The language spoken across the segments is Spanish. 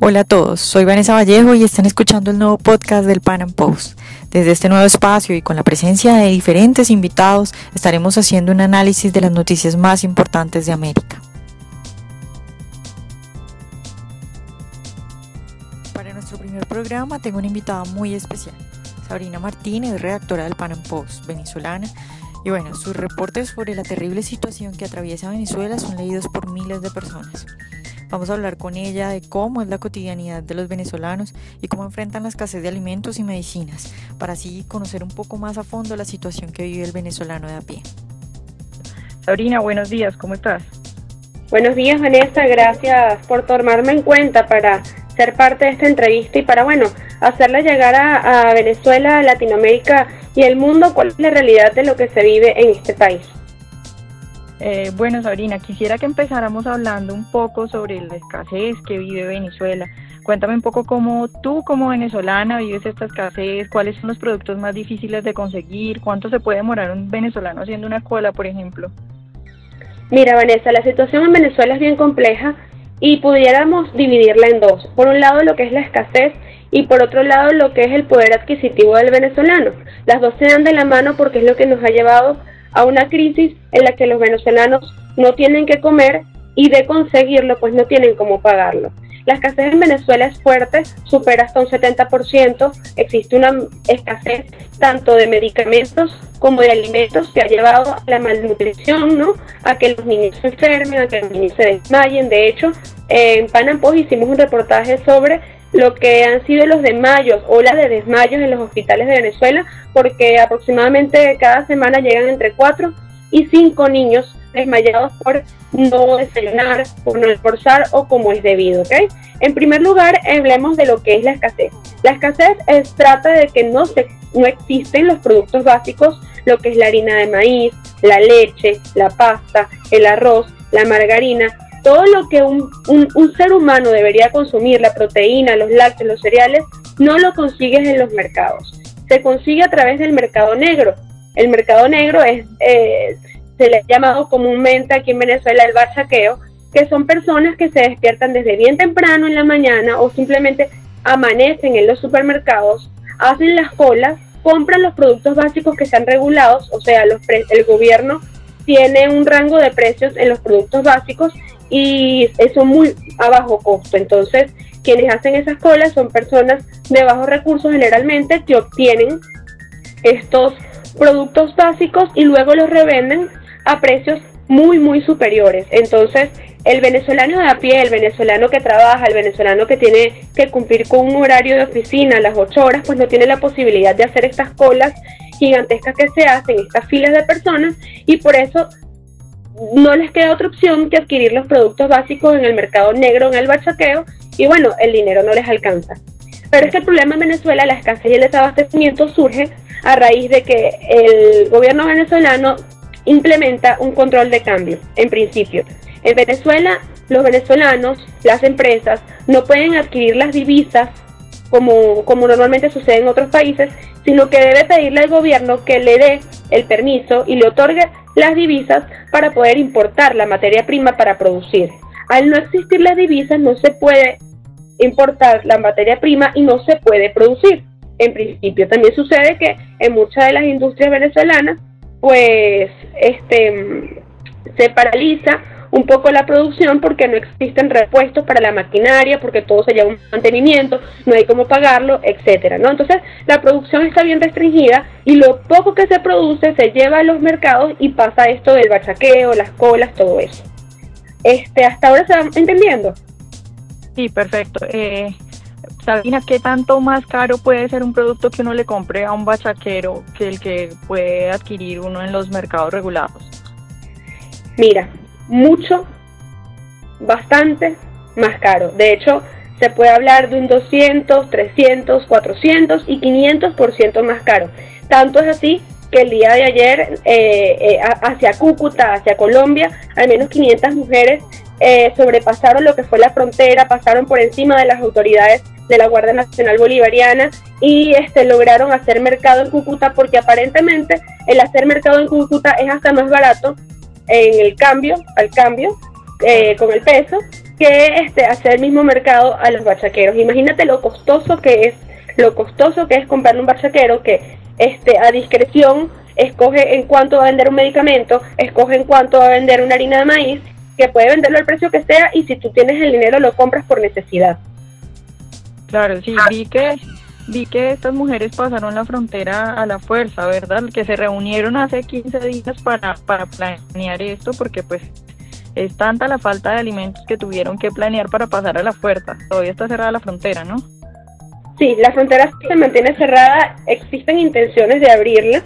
Hola a todos, soy Vanessa Vallejo y están escuchando el nuevo podcast del Pan Am Post. Desde este nuevo espacio y con la presencia de diferentes invitados estaremos haciendo un análisis de las noticias más importantes de América. Para nuestro primer programa tengo una invitada muy especial, Sabrina Martínez, redactora del Pan Am Post, venezolana. Y bueno, sus reportes sobre la terrible situación que atraviesa Venezuela son leídos por miles de personas. Vamos a hablar con ella de cómo es la cotidianidad de los venezolanos y cómo enfrentan la escasez de alimentos y medicinas, para así conocer un poco más a fondo la situación que vive el venezolano de a pie. Sabrina, buenos días, ¿cómo estás? Buenos días, Vanessa, gracias por tomarme en cuenta para ser parte de esta entrevista y para, bueno, hacerle llegar a, a Venezuela, a Latinoamérica y el mundo cuál es la realidad de lo que se vive en este país. Eh, bueno, Sabrina, quisiera que empezáramos hablando un poco sobre la escasez que vive Venezuela. Cuéntame un poco cómo tú como venezolana vives esta escasez, cuáles son los productos más difíciles de conseguir, cuánto se puede demorar un venezolano haciendo una cola, por ejemplo. Mira, Vanessa, la situación en Venezuela es bien compleja y pudiéramos dividirla en dos. Por un lado, lo que es la escasez y por otro lado, lo que es el poder adquisitivo del venezolano. Las dos se dan de la mano porque es lo que nos ha llevado a una crisis en la que los venezolanos no tienen que comer y de conseguirlo pues no tienen cómo pagarlo. La escasez en Venezuela es fuerte, supera hasta un 70%, existe una escasez tanto de medicamentos como de alimentos que ha llevado a la malnutrición, ¿no? A que los niños se enfermen, a que los niños se desmayen. De hecho, en Panampos hicimos un reportaje sobre lo que han sido los desmayos, olas de desmayos en los hospitales de Venezuela, porque aproximadamente cada semana llegan entre 4 y 5 niños desmayados por no desayunar, por no esforzar o como es debido. ¿okay? En primer lugar, hablemos de lo que es la escasez. La escasez es, trata de que no, se, no existen los productos básicos, lo que es la harina de maíz, la leche, la pasta, el arroz, la margarina, todo lo que un, un, ser humano debería consumir, la proteína, los lácteos, los cereales, no lo consigues en los mercados. Se consigue a través del mercado negro. El mercado negro es, eh, se le ha llamado comúnmente aquí en Venezuela el bachaqueo, que son personas que se despiertan desde bien temprano en la mañana o simplemente amanecen en los supermercados, hacen las colas, compran los productos básicos que están regulados, o sea, los el gobierno tiene un rango de precios en los productos básicos y eso muy a bajo costo. Entonces, quienes hacen esas colas son personas de bajos recursos generalmente que obtienen estos productos básicos y luego los revenden a precios muy, muy superiores. Entonces, el venezolano de a pie, el venezolano que trabaja, el venezolano que tiene que cumplir con un horario de oficina a las 8 horas, pues no tiene la posibilidad de hacer estas colas gigantescas que se hacen, estas filas de personas, y por eso no les queda otra opción que adquirir los productos básicos en el mercado negro, en el bachaqueo, y bueno, el dinero no les alcanza. Pero es que el problema en Venezuela, la escasez y el desabastecimiento surge a raíz de que el gobierno venezolano implementa un control de cambio, en principio. En Venezuela, los venezolanos, las empresas, no pueden adquirir las divisas como, como normalmente sucede en otros países, sino que debe pedirle al gobierno que le dé el permiso y le otorgue las divisas para poder importar la materia prima para producir. Al no existir las divisas no se puede importar la materia prima y no se puede producir. En principio también sucede que en muchas de las industrias venezolanas pues este se paraliza un poco la producción porque no existen repuestos para la maquinaria, porque todo se lleva un mantenimiento, no hay cómo pagarlo, etcétera, ¿no? Entonces, la producción está bien restringida y lo poco que se produce se lleva a los mercados y pasa esto del bachaqueo, las colas, todo eso. Este, hasta ahora se va entendiendo. Sí, perfecto. Eh, Sabina, ¿qué tanto más caro puede ser un producto que uno le compre a un bachaquero que el que puede adquirir uno en los mercados regulados? Mira, mucho, bastante más caro. De hecho, se puede hablar de un 200, 300, 400 y 500% más caro. Tanto es así que el día de ayer eh, eh, hacia Cúcuta, hacia Colombia, al menos 500 mujeres eh, sobrepasaron lo que fue la frontera, pasaron por encima de las autoridades de la Guardia Nacional Bolivariana y este, lograron hacer mercado en Cúcuta porque aparentemente el hacer mercado en Cúcuta es hasta más barato en el cambio, al cambio, eh, con el peso, que este, hacer el mismo mercado a los bachaqueros. Imagínate lo costoso que es, lo costoso que es comprarle un bachaquero que este, a discreción escoge en cuánto va a vender un medicamento, escoge en cuánto va a vender una harina de maíz, que puede venderlo al precio que sea y si tú tienes el dinero lo compras por necesidad. Claro, sí, vi que vi que estas mujeres pasaron la frontera a la fuerza, ¿verdad? Que se reunieron hace 15 días para, para planear esto porque pues es tanta la falta de alimentos que tuvieron que planear para pasar a la fuerza. Todavía está cerrada la frontera, ¿no? Sí, la frontera se mantiene cerrada, existen intenciones de abrirla,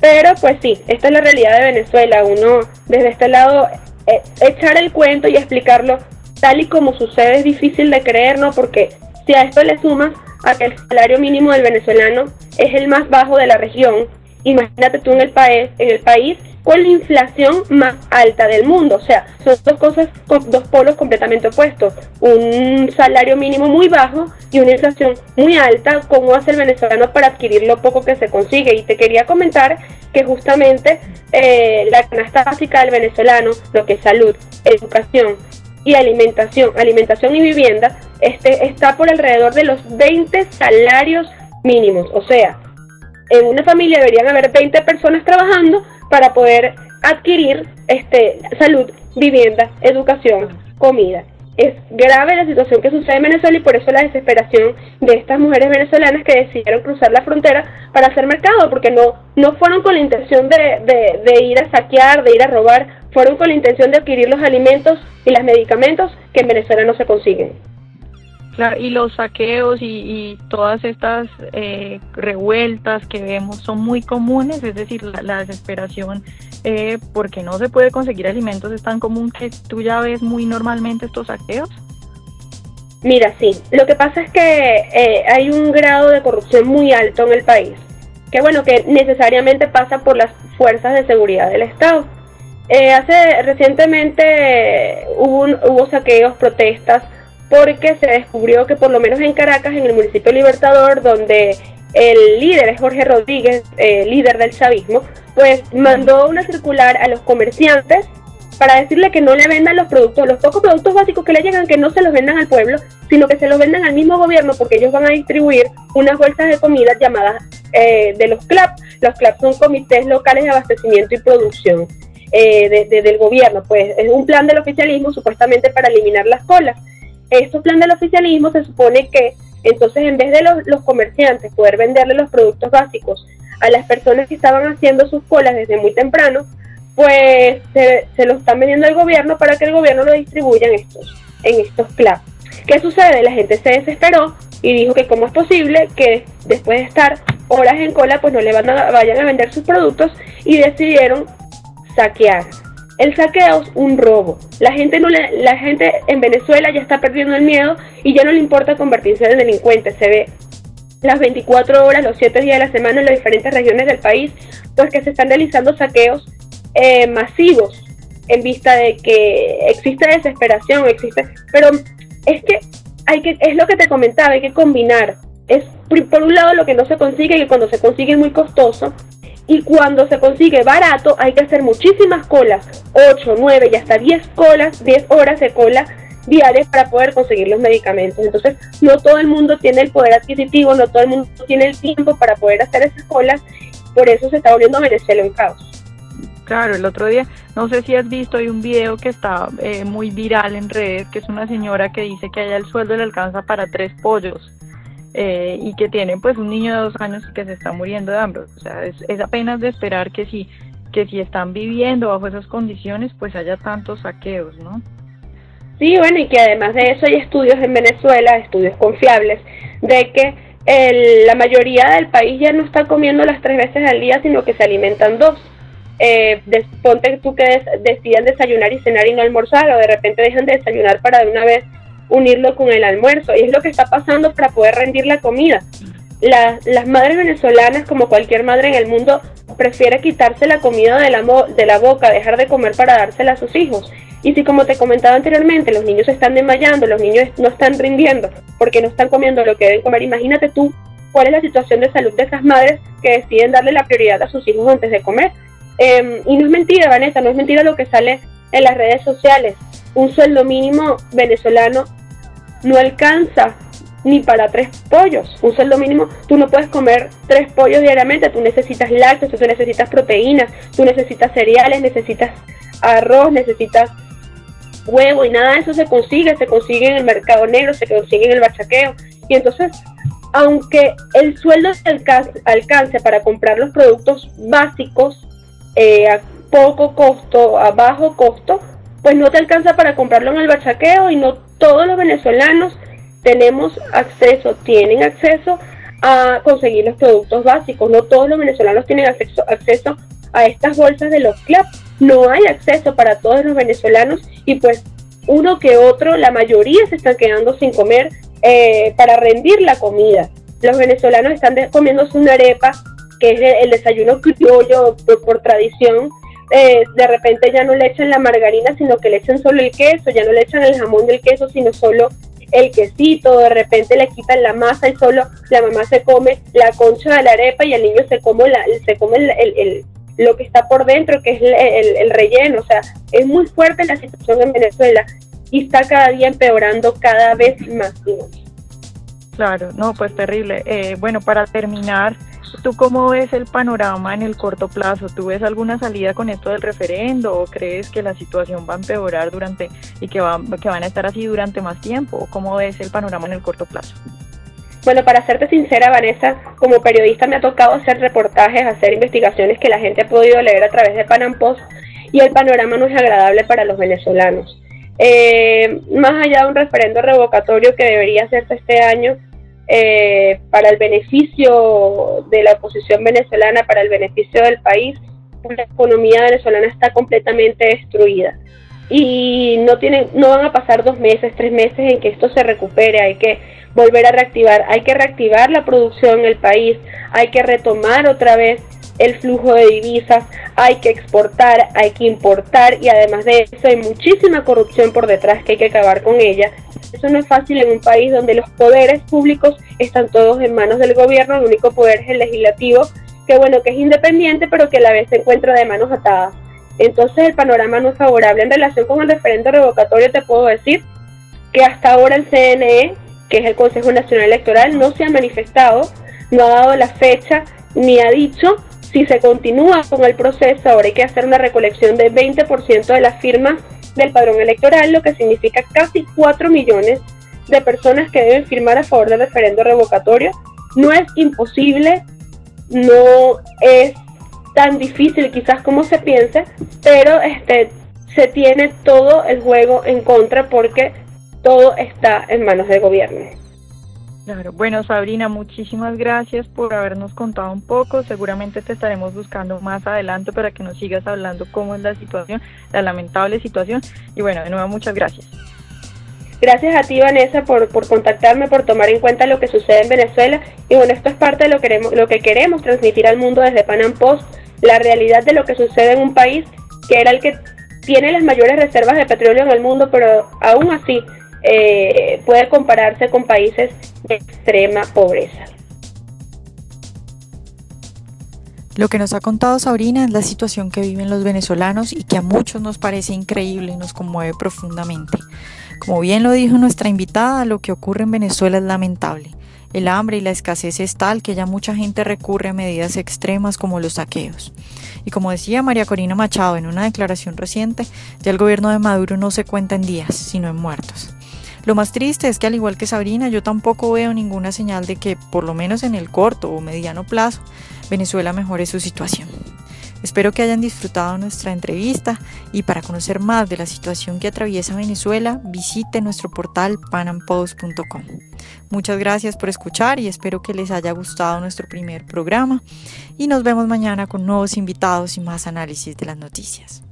pero pues sí, esta es la realidad de Venezuela. Uno desde este lado eh, echar el cuento y explicarlo tal y como sucede es difícil de creer, ¿no? Porque si a esto le sumas a que el salario mínimo del venezolano es el más bajo de la región, imagínate tú en el país, en el país con la inflación más alta del mundo. O sea, son dos cosas, dos polos completamente opuestos. Un salario mínimo muy bajo y una inflación muy alta. ¿Cómo hace el venezolano para adquirir lo poco que se consigue? Y te quería comentar que justamente eh, la canasta básica del venezolano, lo que es salud, educación y alimentación, alimentación y vivienda, este, está por alrededor de los 20 salarios mínimos. O sea, en una familia deberían haber 20 personas trabajando para poder adquirir este, salud, vivienda, educación, comida. Es grave la situación que sucede en Venezuela y por eso la desesperación de estas mujeres venezolanas que decidieron cruzar la frontera para hacer mercado, porque no, no fueron con la intención de, de, de ir a saquear, de ir a robar, fueron con la intención de adquirir los alimentos y los medicamentos que en Venezuela no se consiguen. Claro, y los saqueos y, todas estas eh, revueltas que vemos son muy comunes, es decir, la, desesperación eh, porque no se puede conseguir alimentos es tan común que tú ya ves muy normalmente estos saqueos. Mira, sí, lo que pasa es que eh, hay un grado de corrupción muy alto en el país, que bueno, que necesariamente pasa por las fuerzas de seguridad del Estado. Hace recientemente hubo, hubo saqueos, protestas, porque se descubrió que por lo menos en Caracas, en el municipio Libertador, donde el líder es Jorge Rodríguez, eh, líder del chavismo, pues mandó una circular a los comerciantes para decirle que no le vendan los productos, los pocos productos básicos que le llegan, que no se los vendan al pueblo, sino que se los vendan al mismo gobierno, porque ellos van a distribuir unas bolsas de comida llamadas eh, de los CLAP. Los CLAP son comités locales de abastecimiento y producción eh, del gobierno, pues es un plan del oficialismo supuestamente para eliminar las colas estos plan del oficialismo se supone que entonces en vez de los, comerciantes poder venderle los productos básicos a las personas que estaban haciendo sus colas desde muy temprano, pues se, se lo están vendiendo al gobierno para que el gobierno lo distribuya en estos, en estos ¿Qué sucede? La gente se desesperó y dijo que cómo es posible que después de estar horas en cola, pues no le van a, vayan a vender sus productos y decidieron saquear. El saqueo es un robo. La gente, no le, la gente en Venezuela ya está perdiendo el miedo y ya no le importa convertirse en delincuente. Se ve las 24 horas, los 7 días de la semana en las diferentes regiones del país, pues que se están realizando saqueos eh, masivos en vista de que existe desesperación, existe, pero es que hay que es lo que te comentaba, hay que combinar. Es por un lado lo que no se consigue y cuando se consigue es muy costoso y cuando se consigue barato hay que hacer muchísimas colas, 8, 9 y hasta 10 colas, 10 horas de cola diarias para poder conseguir los medicamentos. Entonces, no todo el mundo tiene el poder adquisitivo, no todo el mundo tiene el tiempo para poder hacer esas colas, por eso se está volviendo Venezuela en caos. Claro, el otro día, no sé si has visto, hay un video que está eh, muy viral en redes, que es una señora que dice que allá el sueldo le alcanza para tres pollos. Eh, y que tienen pues un niño de dos años que se está muriendo de hambre. O sea, es, apenas de esperar que si, que si están viviendo bajo esas condiciones, pues haya tantos saqueos, ¿no? Sí, bueno, y que además de eso hay estudios en Venezuela, estudios confiables, de que el, la mayoría del país ya no está comiendo las tres veces al día, sino que se alimentan dos. Eh, ponte tú que decían desayunar y cenar y no almorzar, o de repente dejan de desayunar para de una vez unirlo con el almuerzo. Y es lo que está pasando para poder rendir la comida. las madres venezolanas, como cualquier madre en el mundo, prefiere quitarse la comida de la, de la boca, dejar de comer para dársela a sus hijos. Y si como te comentaba anteriormente, los niños están desmayando, los niños no están rindiendo porque no están comiendo lo que deben comer, imagínate tú cuál es la situación de salud de esas madres que deciden darle la prioridad a sus hijos antes de comer. Em, y no es mentira, Vanessa, no es mentira lo que sale en las redes sociales un sueldo mínimo venezolano no alcanza ni para tres pollos. Un sueldo mínimo, tú no puedes comer tres pollos diariamente, tú necesitas lácteos, tú necesitas proteínas, tú necesitas cereales, necesitas arroz, necesitas huevo y nada de eso se consigue, se consigue en el mercado negro, se consigue en el bachaqueo. Y entonces, aunque el sueldo alcance, para comprar los productos básicos eh, a poco costo, a bajo costo, pues no te alcanza para comprarlo en el bachaqueo y no todos los venezolanos tenemos acceso, tienen acceso a conseguir los productos básicos. No todos los venezolanos tienen acceso, acceso a estas bolsas de los clubs. No hay acceso para todos los venezolanos y pues uno que otro, la mayoría se están quedando sin comer eh, para rendir la comida. Los venezolanos están comiéndose una arepa, que es el, desayuno criollo por, tradición. Eh, de repente ya no le echan la margarina, sino que le echan solo el queso, ya no le echan el jamón del queso, sino solo el quesito, de repente le quitan la masa y solo la mamá se come la concha de la arepa y el niño se come, la, se come el, lo que está por dentro, que es el, relleno. O sea, es muy fuerte la situación en Venezuela y está cada día empeorando cada vez más. Claro, no, pues terrible. Eh, bueno, para terminar, ¿Tú cómo ves el panorama en el corto plazo? ¿Tú ves alguna salida con esto del referendo o crees que la situación va a empeorar durante y que, va, que van a estar así durante más tiempo? ¿Cómo ves el panorama en el corto plazo? Bueno, para serte sincera, Vanessa, como periodista me ha tocado hacer reportajes, hacer investigaciones que la gente ha podido leer a través de Panam Post y el panorama no es agradable para los venezolanos. Eh, más allá de un referendo revocatorio que debería hacerse este año, eh, para el beneficio de la oposición venezolana, para el beneficio del país, la economía venezolana está completamente destruida. Y no, tienen, no van a pasar dos meses, tres meses en que esto se recupere, hay que volver a reactivar, hay que reactivar la producción en el país, hay que retomar otra vez el flujo de divisas, hay que exportar, hay que importar y además de eso hay muchísima corrupción por detrás que hay que acabar con ella. Eso no es fácil en un país donde los poderes públicos están todos en manos del gobierno, el único poder es el legislativo, que bueno, que es independiente, pero que a la vez se encuentra de manos atadas. Entonces el panorama no es favorable. En relación con el referendo revocatorio te puedo decir que hasta ahora el CNE, que es el Consejo Nacional Electoral, no se ha manifestado, no ha dado la fecha ni ha dicho si se continúa con el proceso, ahora hay que hacer una recolección del 20% de las firmas del padrón electoral, lo que significa casi 4 millones de personas que deben firmar a favor del referendo revocatorio. No es imposible, no es tan difícil quizás como se piense, pero este, se tiene todo el juego en contra porque todo está en manos del gobierno. Bueno Sabrina, muchísimas gracias por habernos contado un poco. Seguramente te estaremos buscando más adelante para que nos sigas hablando cómo es la situación, la lamentable situación. Y bueno, de nuevo muchas gracias. Gracias a ti Vanessa por, por contactarme, por tomar en cuenta lo que sucede en Venezuela. Y bueno, esto es parte de lo, queremos, lo que queremos transmitir al mundo desde Panam Post, la realidad de lo que sucede en un país que era el que tiene las mayores reservas de petróleo en el mundo, pero aún así eh, puede compararse con países de extrema pobreza. Lo que nos ha contado Sabrina es la situación que viven los venezolanos y que a muchos nos parece increíble y nos conmueve profundamente. Como bien lo dijo nuestra invitada, lo que ocurre en Venezuela es lamentable. El hambre y la escasez es tal que ya mucha gente recurre a medidas extremas como los saqueos. Y como decía María Corina Machado en una declaración reciente, ya el gobierno de Maduro no se cuenta en días, sino en muertos. Lo más triste es que al igual que Sabrina, yo tampoco veo ninguna señal de que, por lo menos en el corto o mediano plazo, Venezuela mejore su situación. Espero que hayan disfrutado nuestra entrevista y para conocer más de la situación que atraviesa Venezuela, visite nuestro portal panampost.com. Muchas gracias por escuchar y espero que les haya gustado nuestro primer programa y nos vemos mañana con nuevos invitados y más análisis de las noticias.